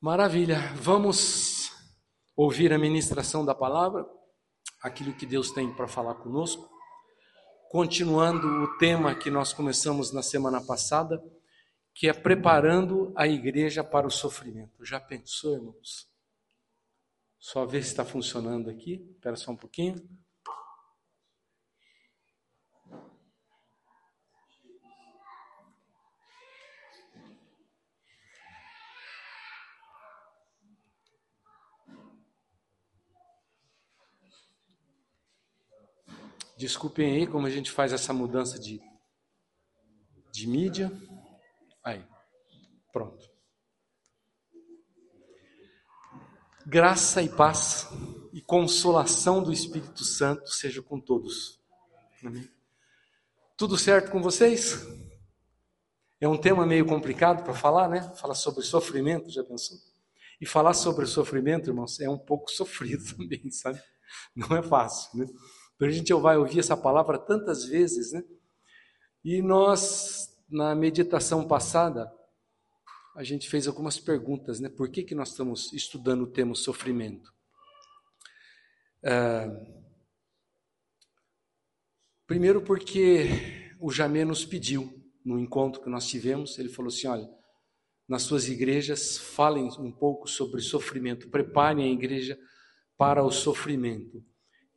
Maravilha. Vamos ouvir a ministração da palavra, aquilo que Deus tem para falar conosco. Continuando o tema que nós começamos na semana passada, que é preparando a igreja para o sofrimento. Já pensou, irmãos? Só ver se está funcionando aqui. Espera só um pouquinho. Desculpem aí como a gente faz essa mudança de, de mídia. Aí, pronto. Graça e paz e consolação do Espírito Santo seja com todos. Amém. Tudo certo com vocês? É um tema meio complicado para falar, né? Falar sobre sofrimento, já pensou? E falar sobre sofrimento, irmãos, é um pouco sofrido também, sabe? Não é fácil, né? A gente vai ouvir essa palavra tantas vezes, né? E nós, na meditação passada, a gente fez algumas perguntas, né? Por que, que nós estamos estudando o tema sofrimento? É... Primeiro porque o Jamé nos pediu, no encontro que nós tivemos, ele falou assim, olha, nas suas igrejas, falem um pouco sobre sofrimento, preparem a igreja para o sofrimento.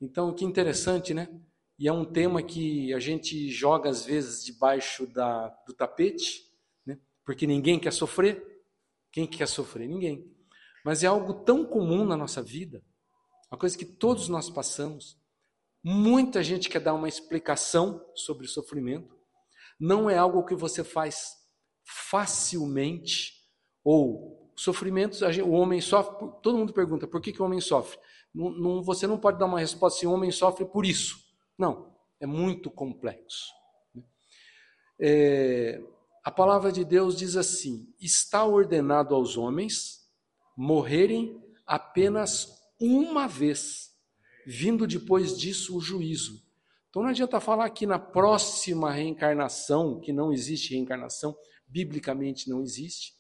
Então, que interessante, né? E é um tema que a gente joga às vezes debaixo da, do tapete, né? porque ninguém quer sofrer. Quem quer sofrer? Ninguém. Mas é algo tão comum na nossa vida, uma coisa que todos nós passamos. Muita gente quer dar uma explicação sobre o sofrimento. Não é algo que você faz facilmente, ou sofrimentos, o homem sofre. Todo mundo pergunta por que, que o homem sofre? Não, não, você não pode dar uma resposta o homem sofre por isso. Não, é muito complexo. É, a palavra de Deus diz assim: está ordenado aos homens morrerem apenas uma vez, vindo depois disso o juízo. Então não adianta falar que na próxima reencarnação, que não existe reencarnação, biblicamente não existe,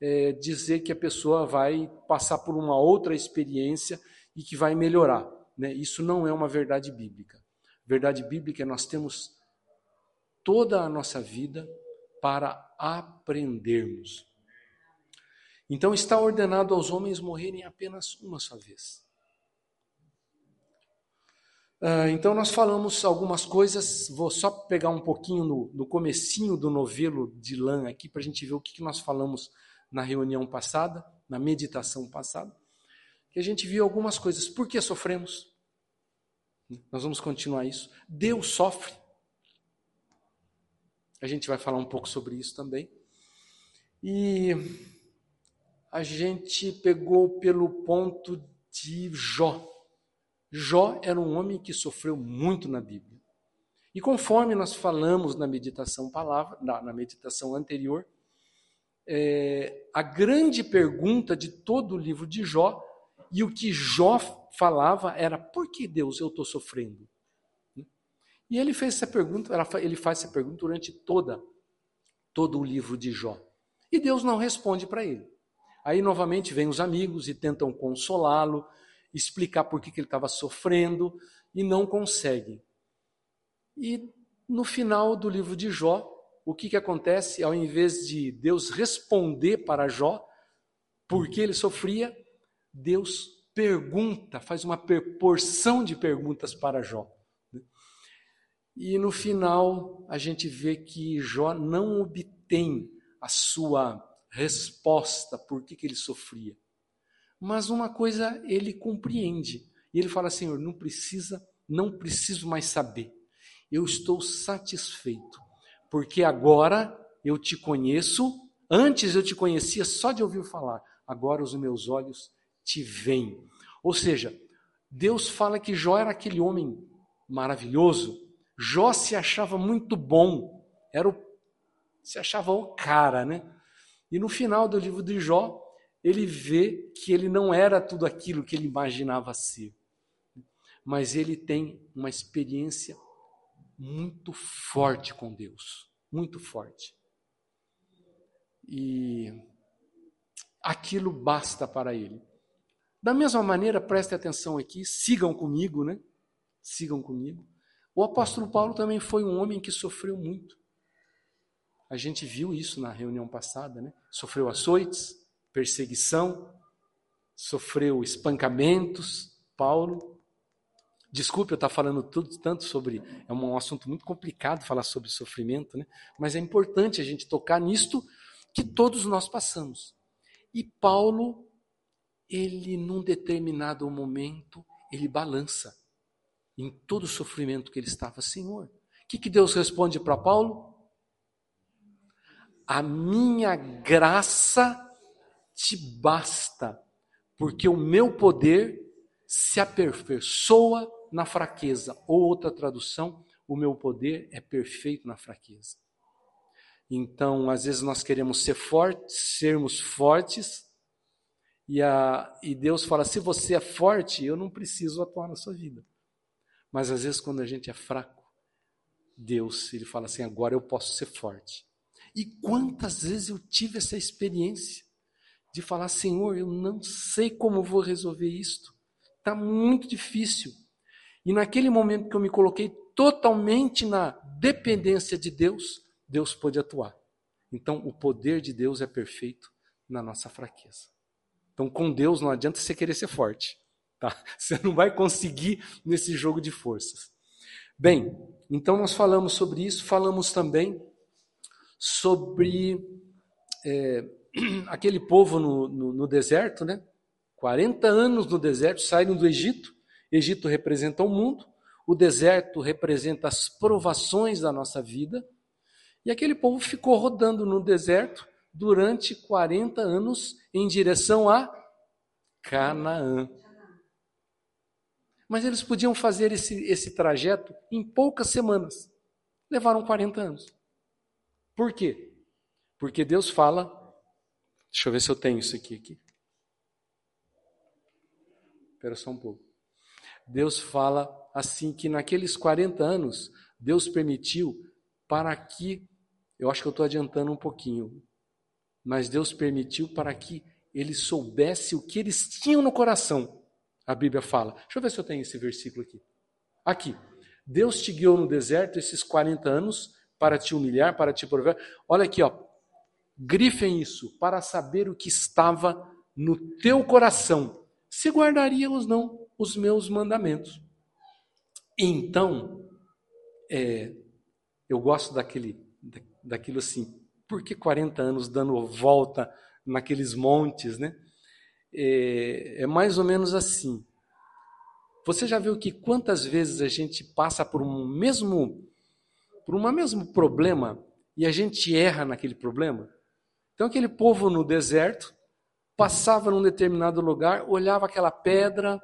é, dizer que a pessoa vai passar por uma outra experiência e que vai melhorar. Né? Isso não é uma verdade bíblica. Verdade bíblica é nós temos toda a nossa vida para aprendermos. Então está ordenado aos homens morrerem apenas uma só vez. Uh, então nós falamos algumas coisas, vou só pegar um pouquinho no, no comecinho do novelo de lã aqui para a gente ver o que, que nós falamos na reunião passada, na meditação passada que a gente viu algumas coisas. Por que sofremos? Nós vamos continuar isso. Deus sofre. A gente vai falar um pouco sobre isso também. E a gente pegou pelo ponto de Jó. Jó era um homem que sofreu muito na Bíblia. E conforme nós falamos na meditação palavra, na, na meditação anterior, é, a grande pergunta de todo o livro de Jó e o que Jó falava era: por que Deus eu estou sofrendo? E ele fez essa pergunta, ele faz essa pergunta durante toda todo o livro de Jó. E Deus não responde para ele. Aí novamente vem os amigos e tentam consolá-lo, explicar por que, que ele estava sofrendo e não conseguem. E no final do livro de Jó, o que, que acontece? Ao invés de Deus responder para Jó por que ele sofria, Deus pergunta, faz uma porção de perguntas para Jó. Né? E no final a gente vê que Jó não obtém a sua resposta por que, que ele sofria. Mas uma coisa ele compreende. E ele fala: Senhor, não precisa, não preciso mais saber. Eu estou satisfeito, porque agora eu te conheço. Antes eu te conhecia só de ouvir falar. Agora os meus olhos te veem. Ou seja, Deus fala que Jó era aquele homem maravilhoso. Jó se achava muito bom, era o, se achava o cara, né? E no final do livro de Jó, ele vê que ele não era tudo aquilo que ele imaginava ser. Mas ele tem uma experiência muito forte com Deus, muito forte. E aquilo basta para ele. Da mesma maneira, preste atenção aqui, sigam comigo, né? Sigam comigo. O apóstolo Paulo também foi um homem que sofreu muito. A gente viu isso na reunião passada, né? Sofreu açoites, perseguição, sofreu espancamentos. Paulo, desculpe eu estar falando tudo tanto sobre, é um assunto muito complicado falar sobre sofrimento, né? Mas é importante a gente tocar nisto que todos nós passamos. E Paulo, ele num determinado momento, ele balança em todo o sofrimento que ele estava, Senhor. O que, que Deus responde para Paulo? A minha graça te basta, porque o meu poder se aperfeiçoa na fraqueza. Ou outra tradução, o meu poder é perfeito na fraqueza. Então, às vezes nós queremos ser fortes, sermos fortes, e, a, e Deus fala: se você é forte, eu não preciso atuar na sua vida. Mas às vezes, quando a gente é fraco, Deus, ele fala assim: agora eu posso ser forte. E quantas vezes eu tive essa experiência de falar, Senhor, eu não sei como vou resolver isto, está muito difícil. E naquele momento que eu me coloquei totalmente na dependência de Deus, Deus pôde atuar. Então, o poder de Deus é perfeito na nossa fraqueza. Então, com Deus não adianta você querer ser forte. Tá? Você não vai conseguir nesse jogo de forças. Bem, então nós falamos sobre isso, falamos também sobre é, aquele povo no, no, no, deserto, né? 40 anos no deserto, saíram do Egito. Egito representa o mundo, o deserto representa as provações da nossa vida. E aquele povo ficou rodando no deserto durante 40 anos em direção a Canaã. Mas eles podiam fazer esse, esse trajeto em poucas semanas. Levaram 40 anos. Por quê? Porque Deus fala. Deixa eu ver se eu tenho isso aqui. aqui. Espera só um pouco. Deus fala assim que naqueles 40 anos, Deus permitiu para que, eu acho que eu estou adiantando um pouquinho, mas Deus permitiu para que ele soubesse o que eles tinham no coração. A Bíblia fala. Deixa eu ver se eu tenho esse versículo aqui. Aqui. Deus te guiou no deserto esses 40 anos para te humilhar, para te provar. Olha aqui, ó. Grifem isso, para saber o que estava no teu coração, se guardaria ou não os meus mandamentos. Então, é, eu gosto daquele, daquilo assim, por que 40 anos dando volta naqueles montes, né? É, é mais ou menos assim. Você já viu que quantas vezes a gente passa por um mesmo por um mesmo problema e a gente erra naquele problema? Então, aquele povo no deserto passava num determinado lugar, olhava aquela pedra,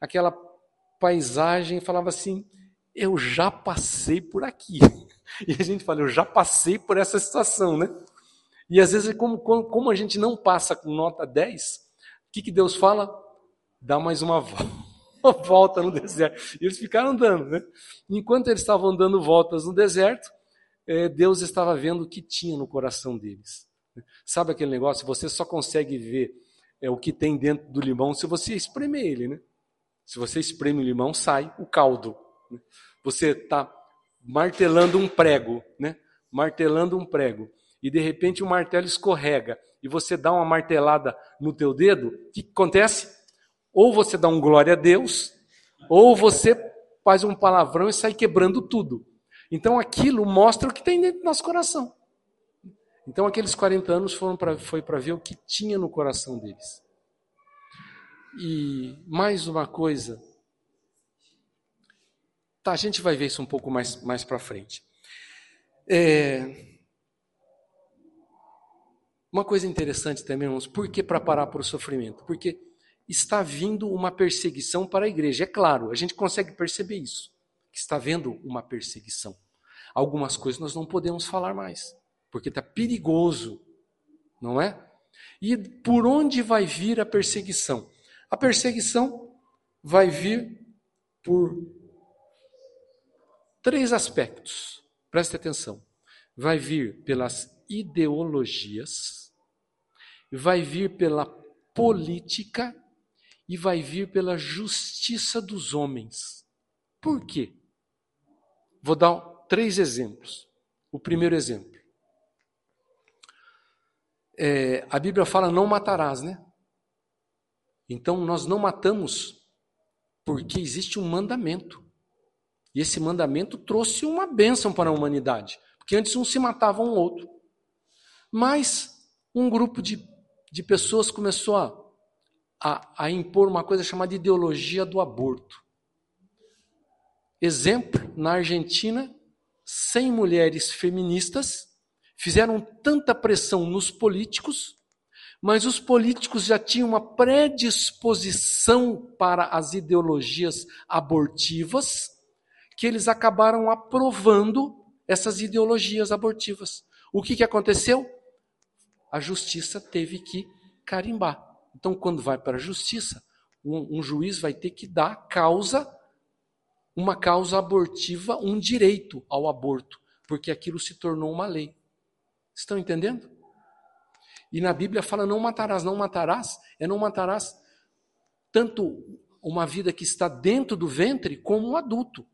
aquela paisagem e falava assim: Eu já passei por aqui. E a gente fala: Eu já passei por essa situação, né? E às vezes, como, como a gente não passa com nota 10, o que, que Deus fala? Dá mais uma volta volta no deserto. E eles ficaram andando, né? Enquanto eles estavam dando voltas no deserto, é, Deus estava vendo o que tinha no coração deles. Sabe aquele negócio? Você só consegue ver é, o que tem dentro do limão se você espremer ele, né? Se você espreme o limão, sai o caldo. Né? Você está martelando um prego, né? Martelando um prego. E de repente o martelo escorrega e você dá uma martelada no teu dedo, o que acontece? Ou você dá um glória a Deus, ou você faz um palavrão e sai quebrando tudo. Então aquilo mostra o que tem dentro do nosso coração. Então aqueles 40 anos foram pra, foi para ver o que tinha no coração deles. E mais uma coisa. Tá, a gente vai ver isso um pouco mais, mais para frente. É, uma coisa interessante também, irmãos, por que para parar para o sofrimento? Porque está vindo uma perseguição para a igreja. É claro, a gente consegue perceber isso, que está havendo uma perseguição. Algumas coisas nós não podemos falar mais, porque está perigoso, não é? E por onde vai vir a perseguição? A perseguição vai vir por três aspectos. Preste atenção. Vai vir pelas ideologias, vai vir pela política e vai vir pela justiça dos homens. Por quê? Vou dar três exemplos. O primeiro exemplo. É, a Bíblia fala não matarás, né? Então nós não matamos porque existe um mandamento. E esse mandamento trouxe uma bênção para a humanidade. Porque antes um se matava um outro. Mas um grupo de, de pessoas começou a, a, a impor uma coisa chamada ideologia do aborto. Exemplo, na Argentina, 100 mulheres feministas fizeram tanta pressão nos políticos, mas os políticos já tinham uma predisposição para as ideologias abortivas, que eles acabaram aprovando essas ideologias abortivas. O que, que aconteceu? A justiça teve que carimbar. Então, quando vai para a justiça, um, um juiz vai ter que dar causa, uma causa abortiva, um direito ao aborto, porque aquilo se tornou uma lei. Estão entendendo? E na Bíblia fala: não matarás, não matarás, é não matarás tanto uma vida que está dentro do ventre como um adulto.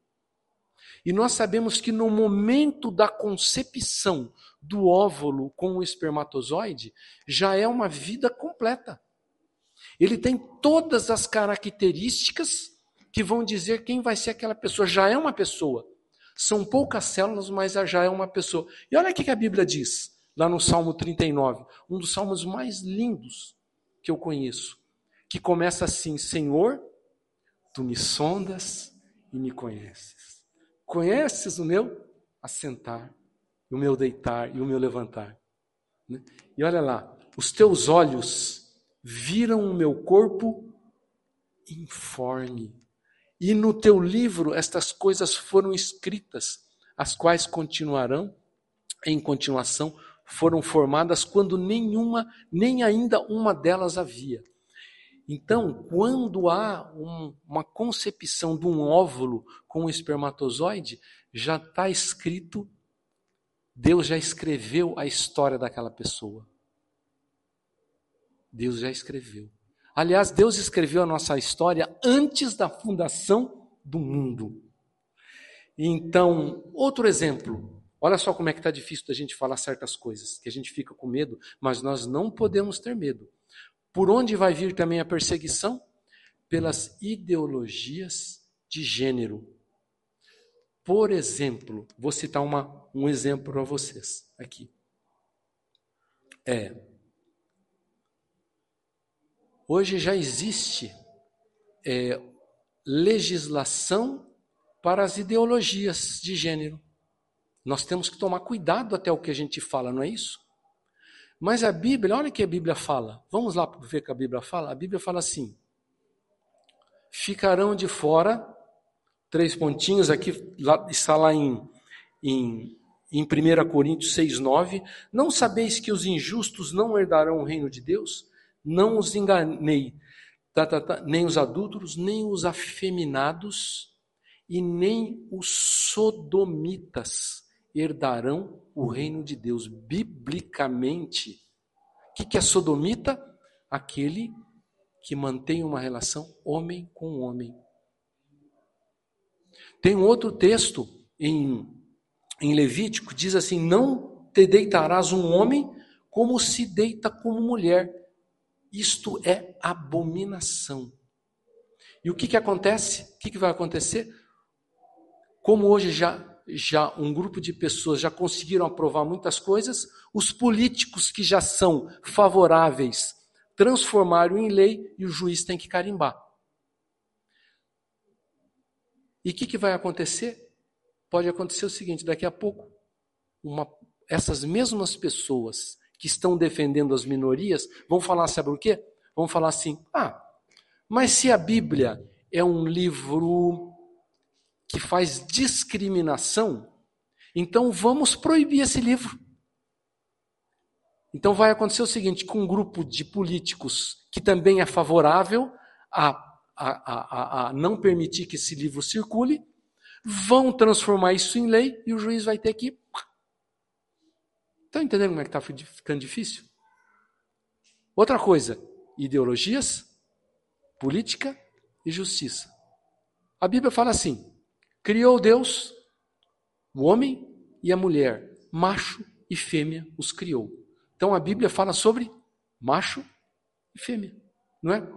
E nós sabemos que no momento da concepção do óvulo com o espermatozoide, já é uma vida completa. Ele tem todas as características que vão dizer quem vai ser aquela pessoa. Já é uma pessoa. São poucas células, mas já é uma pessoa. E olha o que a Bíblia diz, lá no Salmo 39, um dos salmos mais lindos que eu conheço, que começa assim: Senhor, tu me sondas e me conheces. Conheces o meu assentar, o meu deitar e o meu levantar. Né? E olha lá, os teus olhos viram o meu corpo informe. E no teu livro estas coisas foram escritas, as quais continuarão, em continuação, foram formadas quando nenhuma, nem ainda uma delas havia. Então, quando há um, uma concepção de um óvulo com um espermatozoide, já está escrito, Deus já escreveu a história daquela pessoa. Deus já escreveu. Aliás, Deus escreveu a nossa história antes da fundação do mundo. Então, outro exemplo. Olha só como é que está difícil da gente falar certas coisas, que a gente fica com medo, mas nós não podemos ter medo. Por onde vai vir também a perseguição? Pelas ideologias de gênero. Por exemplo, vou citar uma, um exemplo para vocês aqui. É, Hoje já existe é, legislação para as ideologias de gênero. Nós temos que tomar cuidado até o que a gente fala, não é isso? Mas a Bíblia, olha o que a Bíblia fala. Vamos lá ver o que a Bíblia fala. A Bíblia fala assim: ficarão de fora, três pontinhos, aqui lá, está lá em, em, em 1 Coríntios 6, 9. Não sabeis que os injustos não herdarão o reino de Deus? Não os enganei, tá, tá, tá, nem os adúlteros, nem os afeminados e nem os sodomitas herdarão o reino de Deus. Biblicamente, o que, que é sodomita? Aquele que mantém uma relação homem com homem. Tem um outro texto em, em Levítico, diz assim: Não te deitarás um homem como se deita como mulher, isto é abominação. E o que, que acontece? O que, que vai acontecer? Como hoje já, já um grupo de pessoas já conseguiram aprovar muitas coisas, os políticos que já são favoráveis transformaram em lei e o juiz tem que carimbar. E o que, que vai acontecer? Pode acontecer o seguinte: daqui a pouco, uma, essas mesmas pessoas que estão defendendo as minorias vão falar, sabe o quê? Vão falar assim: ah, mas se a Bíblia é um livro que faz discriminação, então vamos proibir esse livro. Então vai acontecer o seguinte: com um grupo de políticos que também é favorável a, a, a, a não permitir que esse livro circule, vão transformar isso em lei e o juiz vai ter que Estão entendendo como é que está ficando difícil? Outra coisa, ideologias, política e justiça. A Bíblia fala assim: criou Deus o homem e a mulher, macho e fêmea os criou. Então a Bíblia fala sobre macho e fêmea, não é?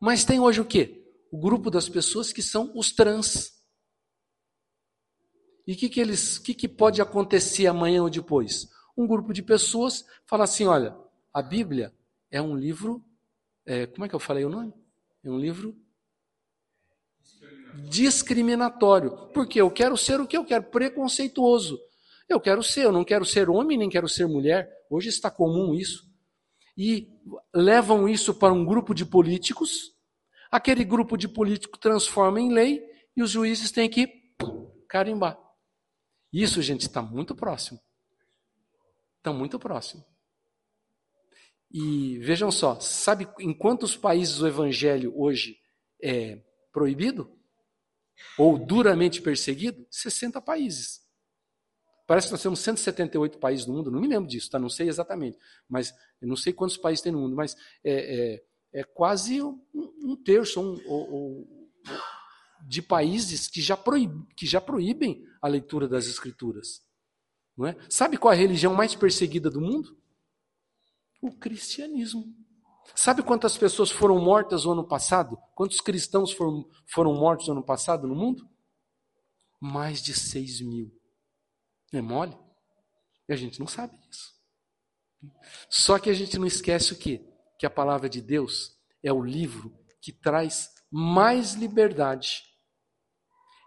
Mas tem hoje o quê? O grupo das pessoas que são os trans. E o que, que, eles, que, que pode acontecer amanhã ou depois? Um grupo de pessoas fala assim: olha, a Bíblia é um livro. É, como é que eu falei o nome? É um livro discriminatório. Porque eu quero ser o que eu quero, preconceituoso. Eu quero ser, eu não quero ser homem nem quero ser mulher. Hoje está comum isso. E levam isso para um grupo de políticos. Aquele grupo de políticos transforma em lei e os juízes têm que carimbar. Isso, gente, está muito próximo. Está muito próximo. E vejam só, sabe em quantos países o evangelho hoje é proibido? Ou duramente perseguido? 60 países. Parece que nós temos 178 países no mundo, não me lembro disso, tá? não sei exatamente, mas eu não sei quantos países tem no mundo, mas é, é, é quase um, um terço um, de países que já, proib, que já proíbem a leitura das escrituras. Não é? Sabe qual é a religião mais perseguida do mundo? O cristianismo. Sabe quantas pessoas foram mortas no ano passado? Quantos cristãos foram, foram mortos no ano passado no mundo? Mais de 6 mil. É mole? E a gente não sabe disso. Só que a gente não esquece o quê? Que a palavra de Deus é o livro que traz mais liberdade.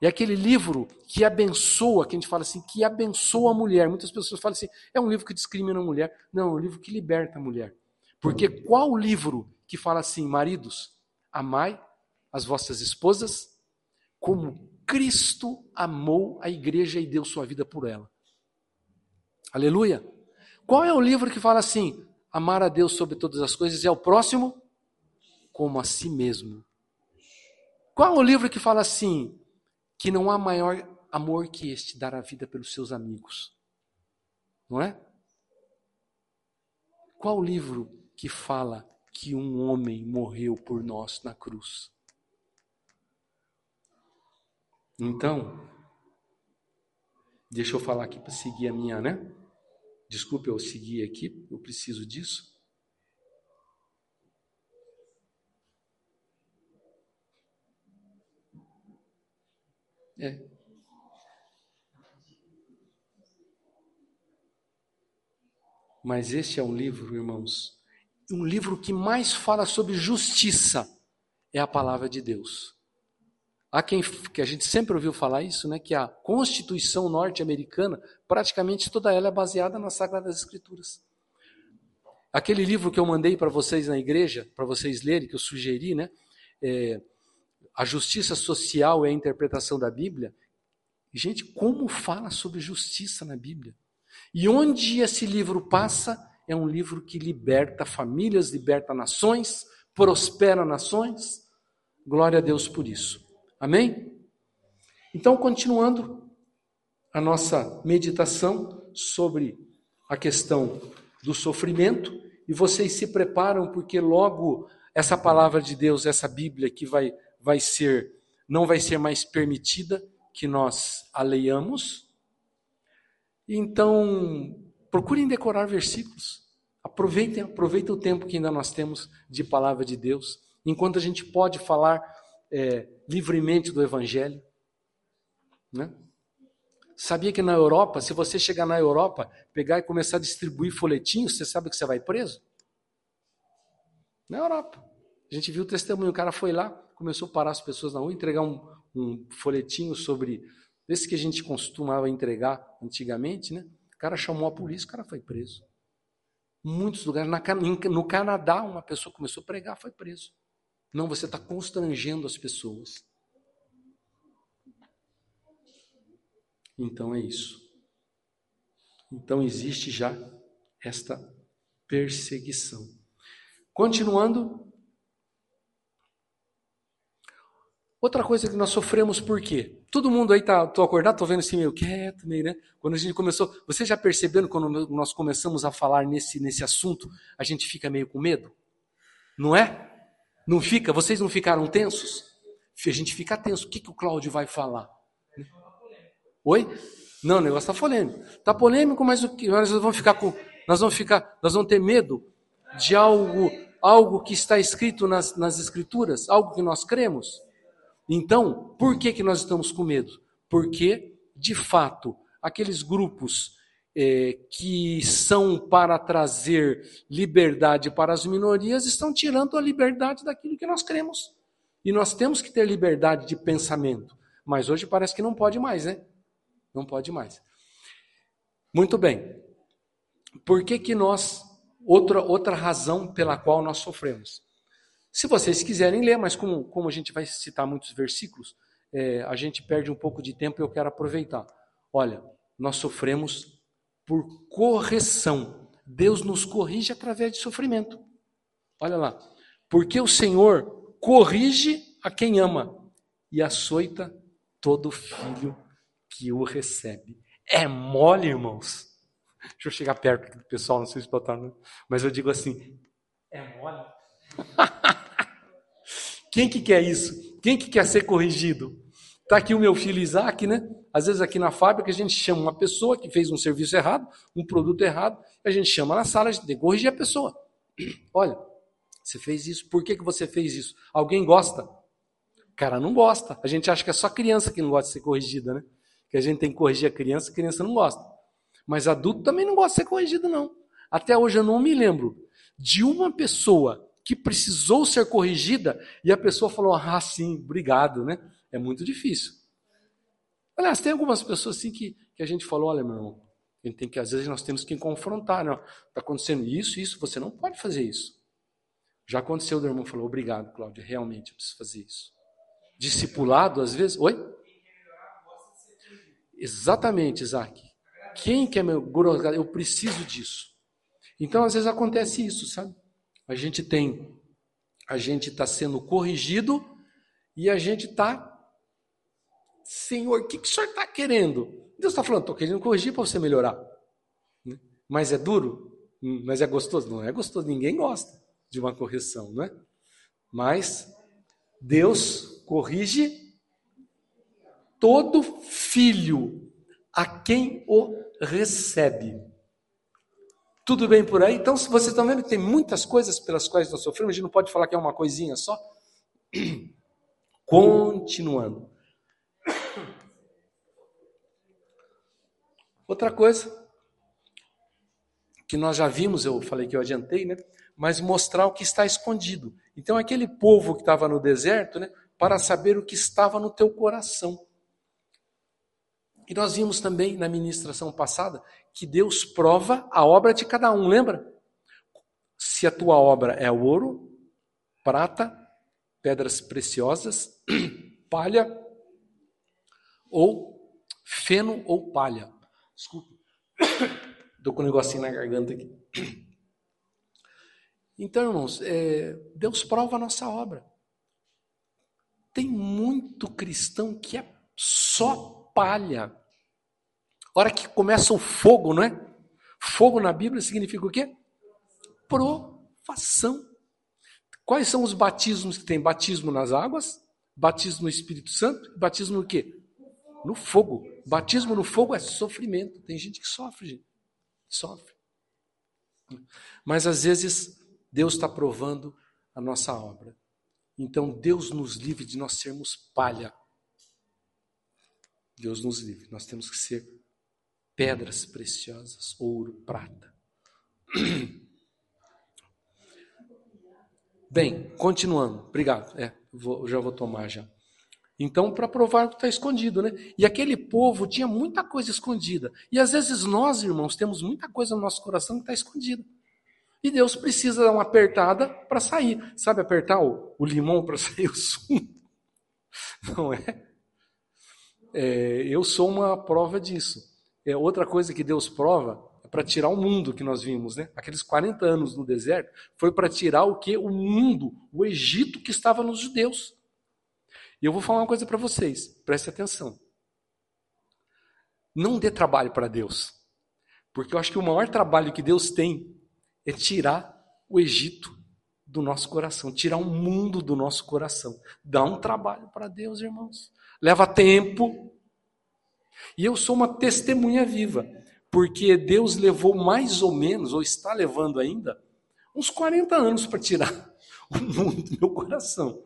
É aquele livro que abençoa, que a gente fala assim, que abençoa a mulher. Muitas pessoas falam assim, é um livro que discrimina a mulher. Não, é um livro que liberta a mulher. Porque qual livro que fala assim, maridos, amai as vossas esposas como Cristo amou a igreja e deu sua vida por ela? Aleluia! Qual é o livro que fala assim, amar a Deus sobre todas as coisas e ao próximo como a si mesmo? Qual é o livro que fala assim, que não há maior amor que este, dar a vida pelos seus amigos? Não é? Qual livro que fala que um homem morreu por nós na cruz. Então, deixa eu falar aqui para seguir a minha, né? Desculpe eu seguir aqui, eu preciso disso. É. Mas este é um livro, irmãos, um livro que mais fala sobre justiça é a palavra de Deus. Há quem que a gente sempre ouviu falar isso, né, que a Constituição norte-americana, praticamente toda ela é baseada nas Sagradas Escrituras. Aquele livro que eu mandei para vocês na igreja, para vocês lerem, que eu sugeri, né, é, a justiça social é a interpretação da Bíblia. Gente, como fala sobre justiça na Bíblia? E onde esse livro passa, é um livro que liberta famílias, liberta nações, prospera nações. Glória a Deus por isso. Amém? Então, continuando a nossa meditação sobre a questão do sofrimento, e vocês se preparam porque logo essa palavra de Deus, essa Bíblia que vai vai ser não vai ser mais permitida que nós a leiamos. Então, Procurem decorar versículos. Aproveitem, aproveitem o tempo que ainda nós temos de palavra de Deus, enquanto a gente pode falar é, livremente do Evangelho. Né? Sabia que na Europa, se você chegar na Europa, pegar e começar a distribuir folhetinhos, você sabe que você vai preso? Na Europa. A gente viu o testemunho, o cara foi lá, começou a parar as pessoas na rua, entregar um, um folhetinho sobre esse que a gente costumava entregar antigamente, né? Cara chamou a polícia, o cara foi preso. Muitos lugares, no Canadá, uma pessoa começou a pregar, foi preso. Não, você está constrangendo as pessoas. Então é isso. Então existe já esta perseguição. Continuando, Outra coisa que nós sofremos por quê? Todo mundo aí tá, tô acordado, tô vendo assim meio quieto, meio, né? Quando a gente começou, vocês já perceberam quando nós começamos a falar nesse nesse assunto, a gente fica meio com medo? Não é? Não fica? Vocês não ficaram tensos? A gente fica tenso. O que, que o Cláudio vai falar? Oi? Não, o negócio está polêmico. Está polêmico, mas o que? Nós vamos ficar com. Nós vamos ficar. Nós vamos ter medo de algo, algo que está escrito nas, nas escrituras, algo que nós cremos. Então, por que, que nós estamos com medo? Porque, de fato, aqueles grupos é, que são para trazer liberdade para as minorias estão tirando a liberdade daquilo que nós cremos. E nós temos que ter liberdade de pensamento. Mas hoje parece que não pode mais, né? Não pode mais. Muito bem. Por que, que nós. Outra, outra razão pela qual nós sofremos. Se vocês quiserem ler, mas como, como a gente vai citar muitos versículos, é, a gente perde um pouco de tempo e eu quero aproveitar. Olha, nós sofremos por correção. Deus nos corrige através de sofrimento. Olha lá. Porque o Senhor corrige a quem ama e açoita todo filho que o recebe. É mole, irmãos. Deixa eu chegar perto do pessoal, não sei se botar, né? mas eu digo assim: é mole. Quem que quer isso? Quem que quer ser corrigido? Está aqui o meu filho Isaac, né? Às vezes aqui na fábrica a gente chama uma pessoa que fez um serviço errado, um produto errado, a gente chama na sala, a gente tem que corrigir a pessoa. Olha, você fez isso, por que, que você fez isso? Alguém gosta? Cara não gosta. A gente acha que é só criança que não gosta de ser corrigida, né? Que a gente tem que corrigir a criança, a criança não gosta. Mas adulto também não gosta de ser corrigido, não. Até hoje eu não me lembro de uma pessoa que precisou ser corrigida e a pessoa falou: ah, sim, obrigado, né? É muito difícil. Aliás, tem algumas pessoas assim que, que a gente falou: olha, meu irmão, a gente tem que, às vezes nós temos que confrontar, né? Está acontecendo isso, isso, você não pode fazer isso. Já aconteceu, o irmão falou: obrigado, Cláudia, realmente eu preciso fazer isso. Discipulado, às vezes, oi? Exatamente, Isaac. Quem quer meu glorificar? Eu preciso disso. Então, às vezes acontece isso, sabe? A gente tem, a gente está sendo corrigido e a gente está, Senhor, o que, que o Senhor está querendo? Deus está falando, estou querendo corrigir para você melhorar. Né? Mas é duro? Hum, mas é gostoso? Não é gostoso, ninguém gosta de uma correção, não é? Mas Deus corrige todo filho a quem o recebe. Tudo bem por aí? Então, vocês estão vendo que tem muitas coisas pelas quais nós sofremos, a gente não pode falar que é uma coisinha só. Continuando. Outra coisa que nós já vimos, eu falei que eu adiantei, né? Mas mostrar o que está escondido. Então, aquele povo que estava no deserto, né? Para saber o que estava no teu coração. E nós vimos também na ministração passada que Deus prova a obra de cada um, lembra? Se a tua obra é ouro, prata, pedras preciosas, palha ou feno ou palha. Desculpa. Estou com um negocinho na garganta aqui. Então, irmãos, é, Deus prova a nossa obra. Tem muito cristão que é só palha. Hora que começa o fogo, não é? Fogo na Bíblia significa o quê? Provação. Quais são os batismos que tem? Batismo nas águas, batismo no Espírito Santo, batismo no quê? No fogo. Batismo no fogo é sofrimento. Tem gente que sofre, gente. Sofre. Mas às vezes Deus está provando a nossa obra. Então Deus nos livre de nós sermos palha. Deus nos livre. Nós temos que ser pedras preciosas, ouro, prata. Bem, continuando. Obrigado. É, vou, já vou tomar já. Então, para provar que está escondido, né? E aquele povo tinha muita coisa escondida. E às vezes nós, irmãos, temos muita coisa no nosso coração que está escondida. E Deus precisa dar uma apertada para sair. Sabe apertar o, o limão para sair o sumo? Não é? é? Eu sou uma prova disso. É outra coisa que Deus prova é para tirar o mundo que nós vimos, né? Aqueles 40 anos no deserto foi para tirar o que? O mundo, o Egito que estava nos judeus. E eu vou falar uma coisa para vocês, preste atenção. Não dê trabalho para Deus, porque eu acho que o maior trabalho que Deus tem é tirar o Egito do nosso coração, tirar o mundo do nosso coração. Dá um trabalho para Deus, irmãos. Leva tempo. E eu sou uma testemunha viva, porque Deus levou mais ou menos, ou está levando ainda, uns 40 anos para tirar o mundo do meu coração.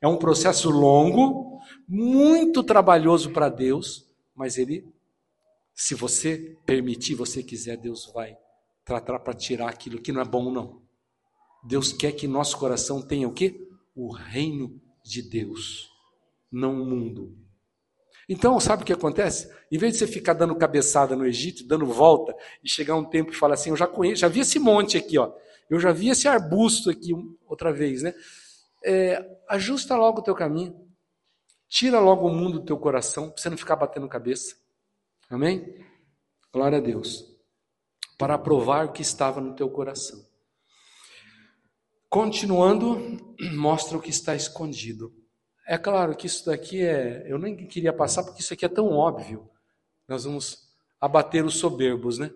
É um processo longo, muito trabalhoso para Deus, mas ele, se você permitir, você quiser, Deus vai tratar para tirar aquilo que não é bom, não. Deus quer que nosso coração tenha o quê? O reino de Deus, não o mundo. Então, sabe o que acontece? Em vez de você ficar dando cabeçada no Egito, dando volta, e chegar um tempo e falar assim, eu já conheço, já vi esse monte aqui, ó. Eu já vi esse arbusto aqui outra vez, né? É, ajusta logo o teu caminho. Tira logo o mundo do teu coração, para você não ficar batendo cabeça. Amém? Glória a Deus. Para provar o que estava no teu coração. Continuando, mostra o que está escondido. É claro que isso daqui é. Eu nem queria passar porque isso aqui é tão óbvio. Nós vamos abater os soberbos, né?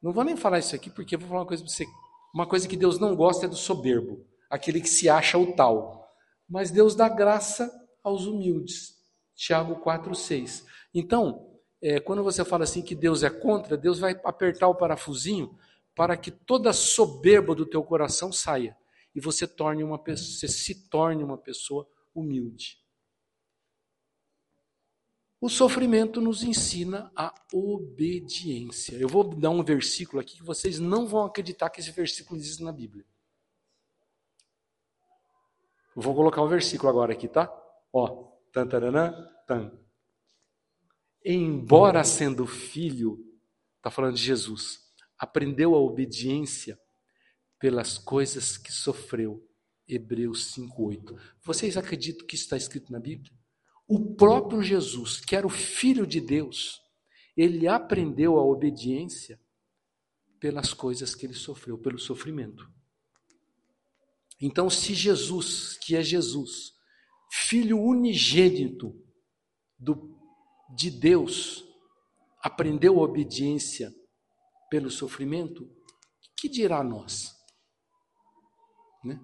Não vou nem falar isso aqui porque eu vou falar uma coisa para você. Uma coisa que Deus não gosta é do soberbo, aquele que se acha o tal. Mas Deus dá graça aos humildes. Tiago 4,6. Então, é, quando você fala assim que Deus é contra, Deus vai apertar o parafusinho para que toda soberba do teu coração saia e você torne uma pessoa, você se torne uma pessoa humilde. O sofrimento nos ensina a obediência. Eu vou dar um versículo aqui que vocês não vão acreditar que esse versículo existe na Bíblia. Eu vou colocar o um versículo agora aqui, tá? Ó, tan, taranã, tan. Embora sendo filho, está falando de Jesus, aprendeu a obediência pelas coisas que sofreu. Hebreus 5:8. Vocês acreditam que isso está escrito na Bíblia? O próprio Jesus, que era o filho de Deus, ele aprendeu a obediência pelas coisas que ele sofreu, pelo sofrimento. Então, se Jesus, que é Jesus, filho unigênito do, de Deus, aprendeu a obediência pelo sofrimento, que dirá nós? Né?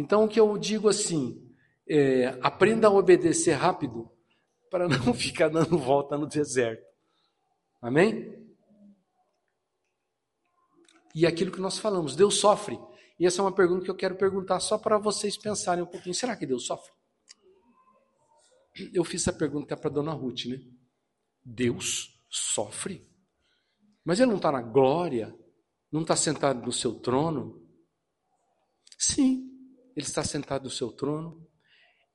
Então, o que eu digo assim, é, aprenda a obedecer rápido para não ficar dando volta no deserto. Amém? E aquilo que nós falamos, Deus sofre. E essa é uma pergunta que eu quero perguntar só para vocês pensarem um pouquinho. Será que Deus sofre? Eu fiz essa pergunta para a dona Ruth, né? Deus sofre? Mas ele não está na glória? Não está sentado no seu trono? Sim, ele está sentado no seu trono.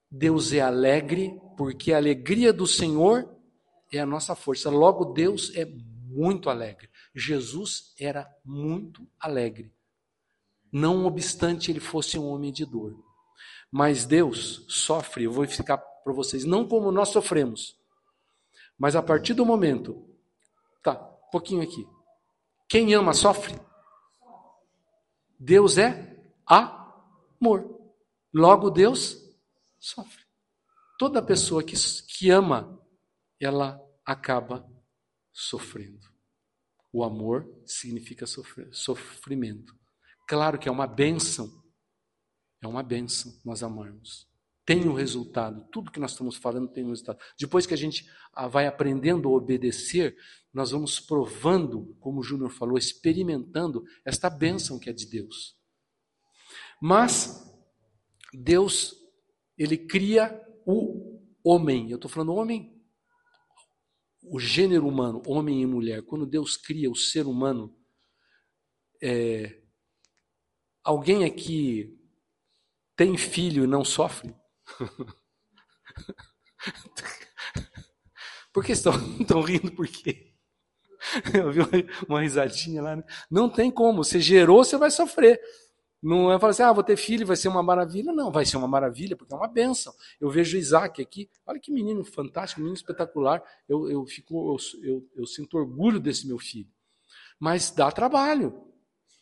Deus é alegre, porque a alegria do Senhor é a nossa força. Logo, Deus é muito alegre. Jesus era muito alegre. Não obstante ele fosse um homem de dor. Mas Deus sofre, eu vou explicar para vocês, não como nós sofremos, mas a partir do momento. Tá, um pouquinho aqui. Quem ama sofre? Deus é amor. Logo, Deus sofre. Toda pessoa que, que ama, ela acaba sofrendo. O amor significa sofrer, sofrimento. Claro que é uma benção. É uma benção nós amarmos. Tem um resultado. Tudo que nós estamos falando tem um resultado. Depois que a gente ah, vai aprendendo a obedecer, nós vamos provando, como o Júnior falou, experimentando esta bênção que é de Deus. Mas Deus, ele cria o homem. Eu estou falando homem, o gênero humano, homem e mulher. Quando Deus cria o ser humano, é, alguém aqui tem filho e não sofre? por que estão, estão rindo? Por quê? Eu vi uma risadinha lá. Né? Não tem como. Você gerou, você vai sofrer. Não é falar assim, ah, vou ter filho, vai ser uma maravilha. Não, vai ser uma maravilha, porque é uma benção. Eu vejo Isaac aqui, olha que menino fantástico, menino espetacular. Eu, eu, fico, eu, eu, eu sinto orgulho desse meu filho. Mas dá trabalho.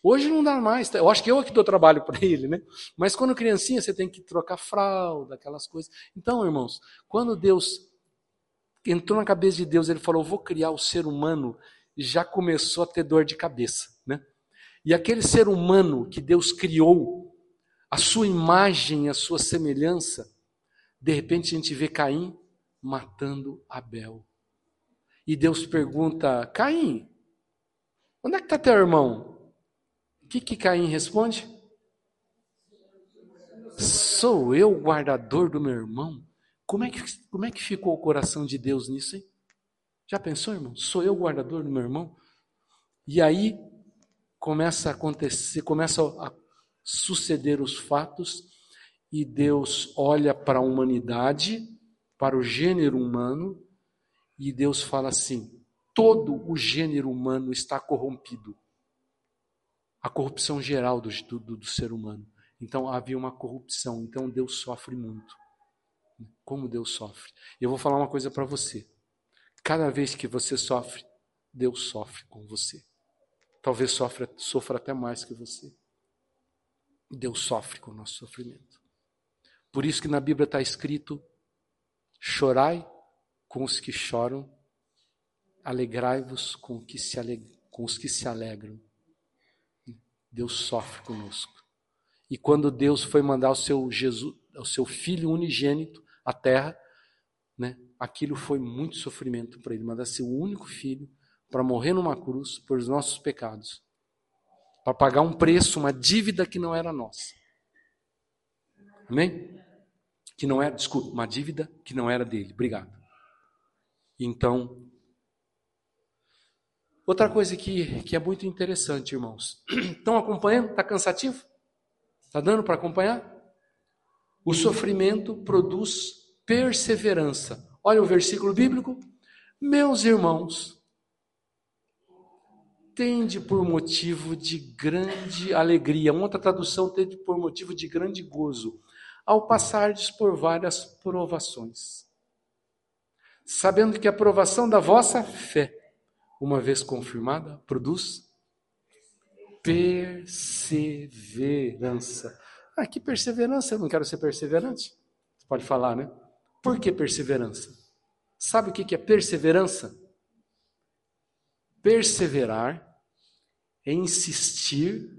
Hoje não dá mais. Tá? Eu acho que eu é que dou trabalho para ele, né? Mas quando criancinha você tem que trocar fralda, aquelas coisas. Então, irmãos, quando Deus entrou na cabeça de Deus, ele falou: "Vou criar o ser humano", já começou a ter dor de cabeça, né? E aquele ser humano que Deus criou, a sua imagem, a sua semelhança, de repente a gente vê Caim matando Abel. E Deus pergunta: Caim, onde é que está teu irmão? O que, que Caim responde? Sou eu o guardador do meu irmão? Como é, que, como é que ficou o coração de Deus nisso, hein? Já pensou, irmão? Sou eu o guardador do meu irmão? E aí começa a acontecer, começa a suceder os fatos e Deus olha para a humanidade, para o gênero humano, e Deus fala assim: todo o gênero humano está corrompido. A corrupção geral do, do, do ser humano. Então havia uma corrupção, então Deus sofre muito. Como Deus sofre. Eu vou falar uma coisa para você. Cada vez que você sofre, Deus sofre com você. Talvez sofra, sofra até mais que você. Deus sofre com o nosso sofrimento. Por isso que na Bíblia está escrito: chorai com os que choram, alegrai-vos com, com os que se alegram. Deus sofre conosco. E quando Deus foi mandar o seu Jesus, o seu filho unigênito à terra, né, aquilo foi muito sofrimento para ele, mandar seu único filho para morrer numa cruz por os nossos pecados, para pagar um preço, uma dívida que não era nossa. Amém? Que não era, desculpa, uma dívida que não era dele. Obrigado. Então, outra coisa que, que é muito interessante, irmãos. Estão acompanhando? Está cansativo? Está dando para acompanhar? O sofrimento produz perseverança. Olha o versículo bíblico. Meus irmãos, tende por motivo de grande alegria. Uma outra tradução tende por motivo de grande gozo, ao passardes por várias provações sabendo que a aprovação da vossa fé, uma vez confirmada, produz perseverança. Ah, que perseverança? Eu não quero ser perseverante. Você pode falar, né? Por que perseverança? Sabe o que é perseverança? Perseverar é insistir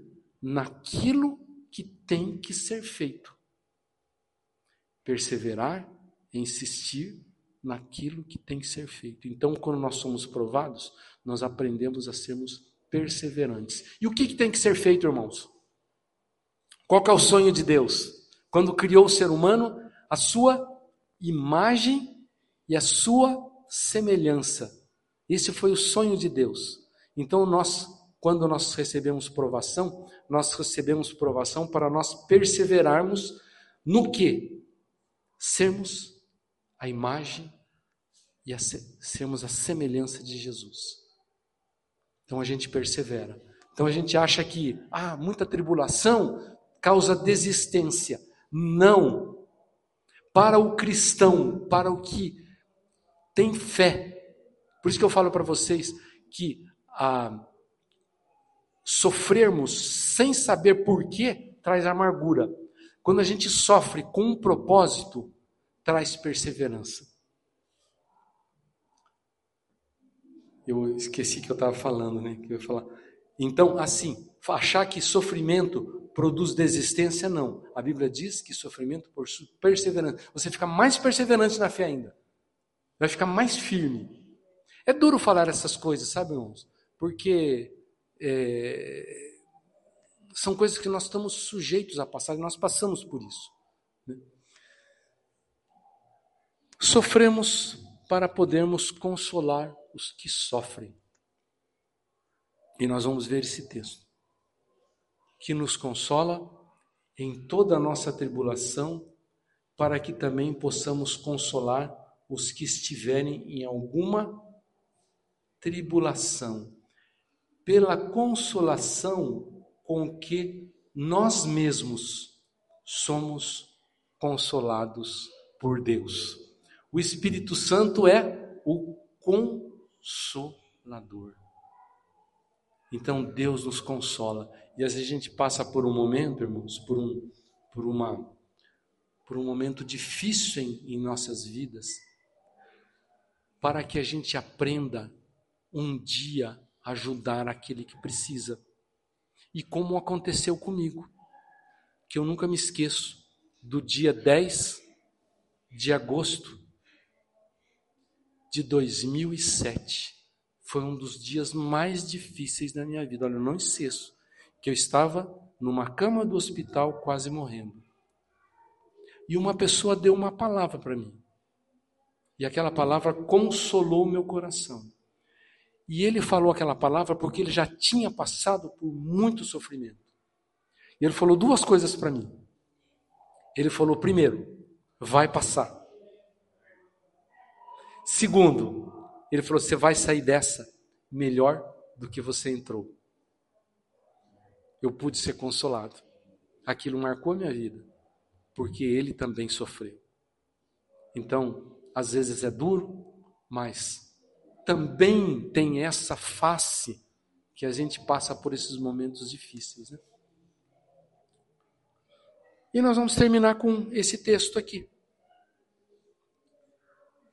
naquilo que tem que ser feito. Perseverar é insistir naquilo que tem que ser feito. Então, quando nós somos provados, nós aprendemos a sermos perseverantes. E o que, que tem que ser feito, irmãos? Qual é o sonho de Deus? Quando criou o ser humano, a sua imagem e a sua semelhança. Esse foi o sonho de Deus. Então, nós, quando nós recebemos provação, nós recebemos provação para nós perseverarmos no que? Sermos a imagem e a sermos a semelhança de Jesus. Então a gente persevera. Então a gente acha que ah, muita tribulação causa desistência. Não. Para o cristão, para o que tem fé. Por isso que eu falo para vocês que ah, sofrermos sem saber porquê traz amargura. Quando a gente sofre com um propósito, traz perseverança. Eu esqueci que eu estava falando, né? Que eu falar. Então, assim, achar que sofrimento produz desistência, não. A Bíblia diz que sofrimento por perseverança. Você fica mais perseverante na fé ainda. Vai ficar mais firme. É duro falar essas coisas, sabe, irmãos? Porque é, são coisas que nós estamos sujeitos a passar e nós passamos por isso. Sofremos para podermos consolar os que sofrem. E nós vamos ver esse texto, que nos consola em toda a nossa tribulação, para que também possamos consolar os que estiverem em alguma tribulação, pela consolação com que nós mesmos somos consolados por Deus. O Espírito Santo é o consolador. Então Deus nos consola. E às vezes a gente passa por um momento, irmãos, por um, por uma, por um momento difícil em, em nossas vidas, para que a gente aprenda um dia ajudar aquele que precisa. E como aconteceu comigo, que eu nunca me esqueço, do dia 10 de agosto de 2007. Foi um dos dias mais difíceis da minha vida. Olha, eu não esqueço que eu estava numa cama do hospital quase morrendo. E uma pessoa deu uma palavra para mim. E aquela palavra consolou meu coração. E ele falou aquela palavra porque ele já tinha passado por muito sofrimento. E ele falou duas coisas para mim. Ele falou: primeiro, vai passar. Segundo, ele falou: você vai sair dessa melhor do que você entrou. Eu pude ser consolado. Aquilo marcou minha vida, porque ele também sofreu. Então, às vezes é duro, mas também tem essa face que a gente passa por esses momentos difíceis. Né? E nós vamos terminar com esse texto aqui.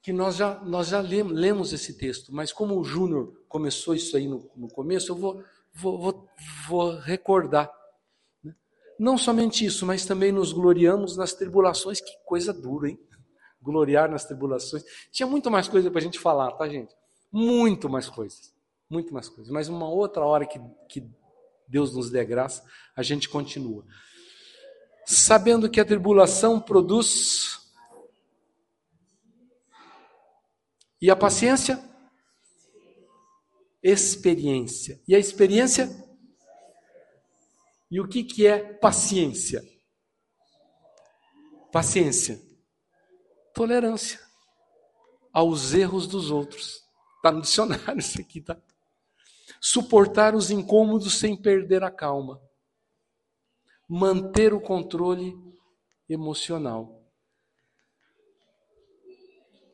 Que nós já, nós já lemos, lemos esse texto, mas como o Júnior começou isso aí no, no começo, eu vou, vou, vou, vou recordar. Né? Não somente isso, mas também nos gloriamos nas tribulações. Que coisa dura, hein? Gloriar nas tribulações. Tinha muito mais coisa para a gente falar, tá, gente? Muito mais coisas. Muito mais coisas. Mas uma outra hora que, que Deus nos dê graça, a gente continua sabendo que a tribulação produz. E a paciência? Experiência. E a experiência? E o que, que é paciência? Paciência. Tolerância aos erros dos outros. Está no dicionário isso aqui, tá? Suportar os incômodos sem perder a calma manter o controle emocional.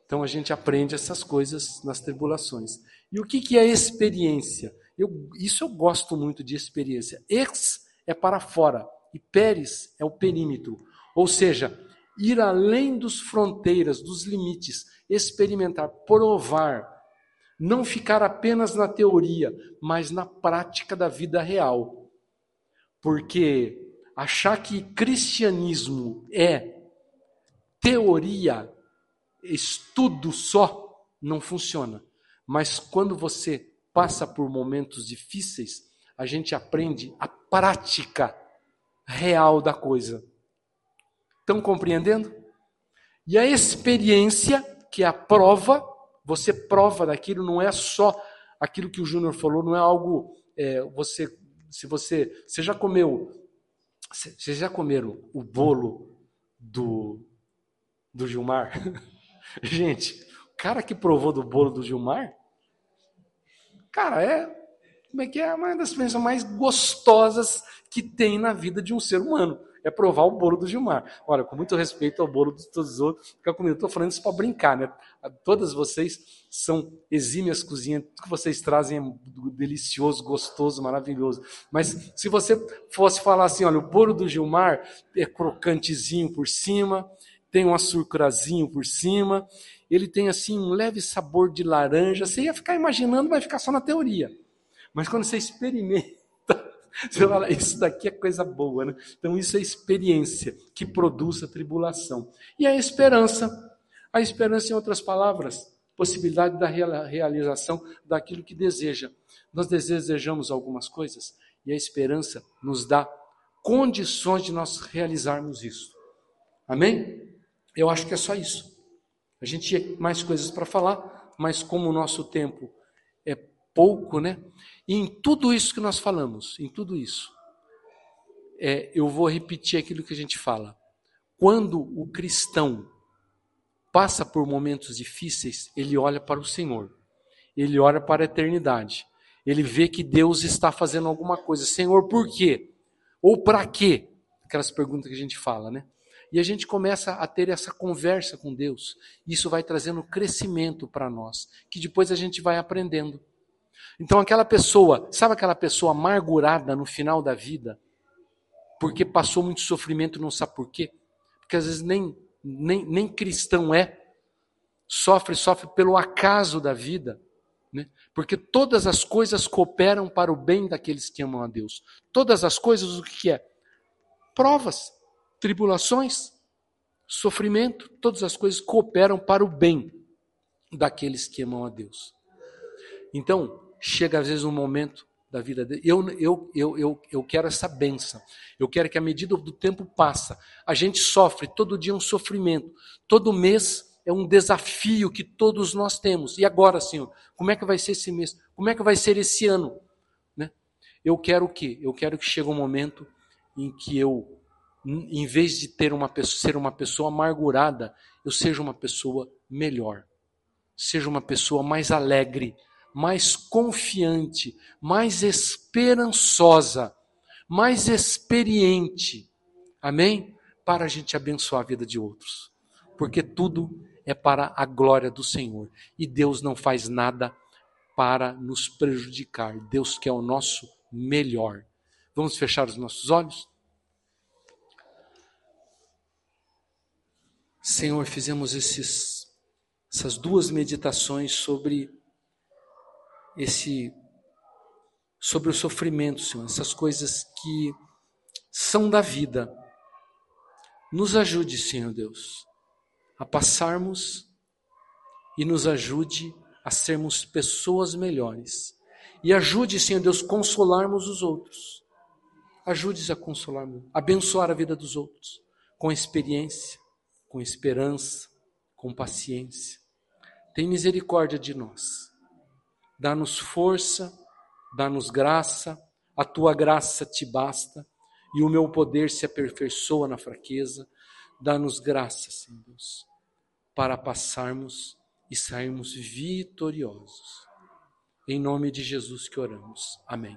Então a gente aprende essas coisas nas tribulações. E o que, que é experiência? Eu, isso eu gosto muito de experiência. Ex é para fora e peres é o perímetro. Ou seja, ir além dos fronteiras, dos limites, experimentar, provar, não ficar apenas na teoria, mas na prática da vida real. Porque achar que cristianismo é teoria, estudo só, não funciona. Mas quando você passa por momentos difíceis, a gente aprende a prática real da coisa. Estão compreendendo? E a experiência, que é a prova, você prova daquilo, não é só aquilo que o Júnior falou, não é algo. É, você, se você, você já comeu vocês já comeram o bolo do, do Gilmar? Gente, o cara que provou do bolo do Gilmar, cara, é como é que é uma das experiências mais gostosas que tem na vida de um ser humano é provar o bolo do Gilmar. Olha, com muito respeito ao bolo de todos os outros, fica comigo. Estou falando isso para brincar, né? Todas vocês são exímias cozinhas, tudo que vocês trazem é delicioso, gostoso, maravilhoso. Mas se você fosse falar assim, olha, o bolo do Gilmar é crocantezinho por cima, tem um açucrazinho por cima, ele tem assim um leve sabor de laranja. Você ia ficar imaginando, vai ficar só na teoria. Mas quando você experimenta, você fala, isso daqui é coisa boa, né? Então, isso é experiência que produz a tribulação. E a esperança. A esperança, em outras palavras, possibilidade da realização daquilo que deseja. Nós desejamos algumas coisas e a esperança nos dá condições de nós realizarmos isso. Amém? Eu acho que é só isso. A gente tinha mais coisas para falar, mas como o nosso tempo pouco, né? E em tudo isso que nós falamos, em tudo isso, é, eu vou repetir aquilo que a gente fala. Quando o cristão passa por momentos difíceis, ele olha para o Senhor, ele olha para a eternidade, ele vê que Deus está fazendo alguma coisa. Senhor, por quê? Ou para quê? Aquelas perguntas que a gente fala, né? E a gente começa a ter essa conversa com Deus. Isso vai trazendo crescimento para nós, que depois a gente vai aprendendo. Então aquela pessoa, sabe aquela pessoa amargurada no final da vida, porque passou muito sofrimento não sabe por quê? Porque às vezes nem, nem, nem cristão é, sofre, sofre pelo acaso da vida. Né? Porque todas as coisas cooperam para o bem daqueles que amam a Deus. Todas as coisas, o que é? Provas, tribulações, sofrimento, todas as coisas cooperam para o bem daqueles que amam a Deus. Então, chega às vezes um momento da vida dele. Eu, eu, eu, eu, eu quero essa benção. Eu quero que, à medida do tempo passa, a gente sofre todo dia um sofrimento. Todo mês é um desafio que todos nós temos. E agora, Senhor, como é que vai ser esse mês? Como é que vai ser esse ano? Né? Eu quero o quê? Eu quero que chegue um momento em que eu, em vez de ter uma pessoa, ser uma pessoa amargurada, eu seja uma pessoa melhor. Seja uma pessoa mais alegre, mais confiante, mais esperançosa, mais experiente. Amém? Para a gente abençoar a vida de outros. Porque tudo é para a glória do Senhor. E Deus não faz nada para nos prejudicar. Deus quer o nosso melhor. Vamos fechar os nossos olhos? Senhor, fizemos esses, essas duas meditações sobre esse sobre o sofrimento, Senhor, essas coisas que são da vida. Nos ajude, Senhor Deus, a passarmos e nos ajude a sermos pessoas melhores. E ajude, Senhor Deus, consolarmos os outros. Ajude-nos a consolar, abençoar a vida dos outros com experiência, com esperança, com paciência. Tem misericórdia de nós dá-nos força, dá-nos graça, a tua graça te basta e o meu poder se aperfeiçoa na fraqueza. Dá-nos graça, Senhor Deus, para passarmos e sairmos vitoriosos. Em nome de Jesus que oramos. Amém.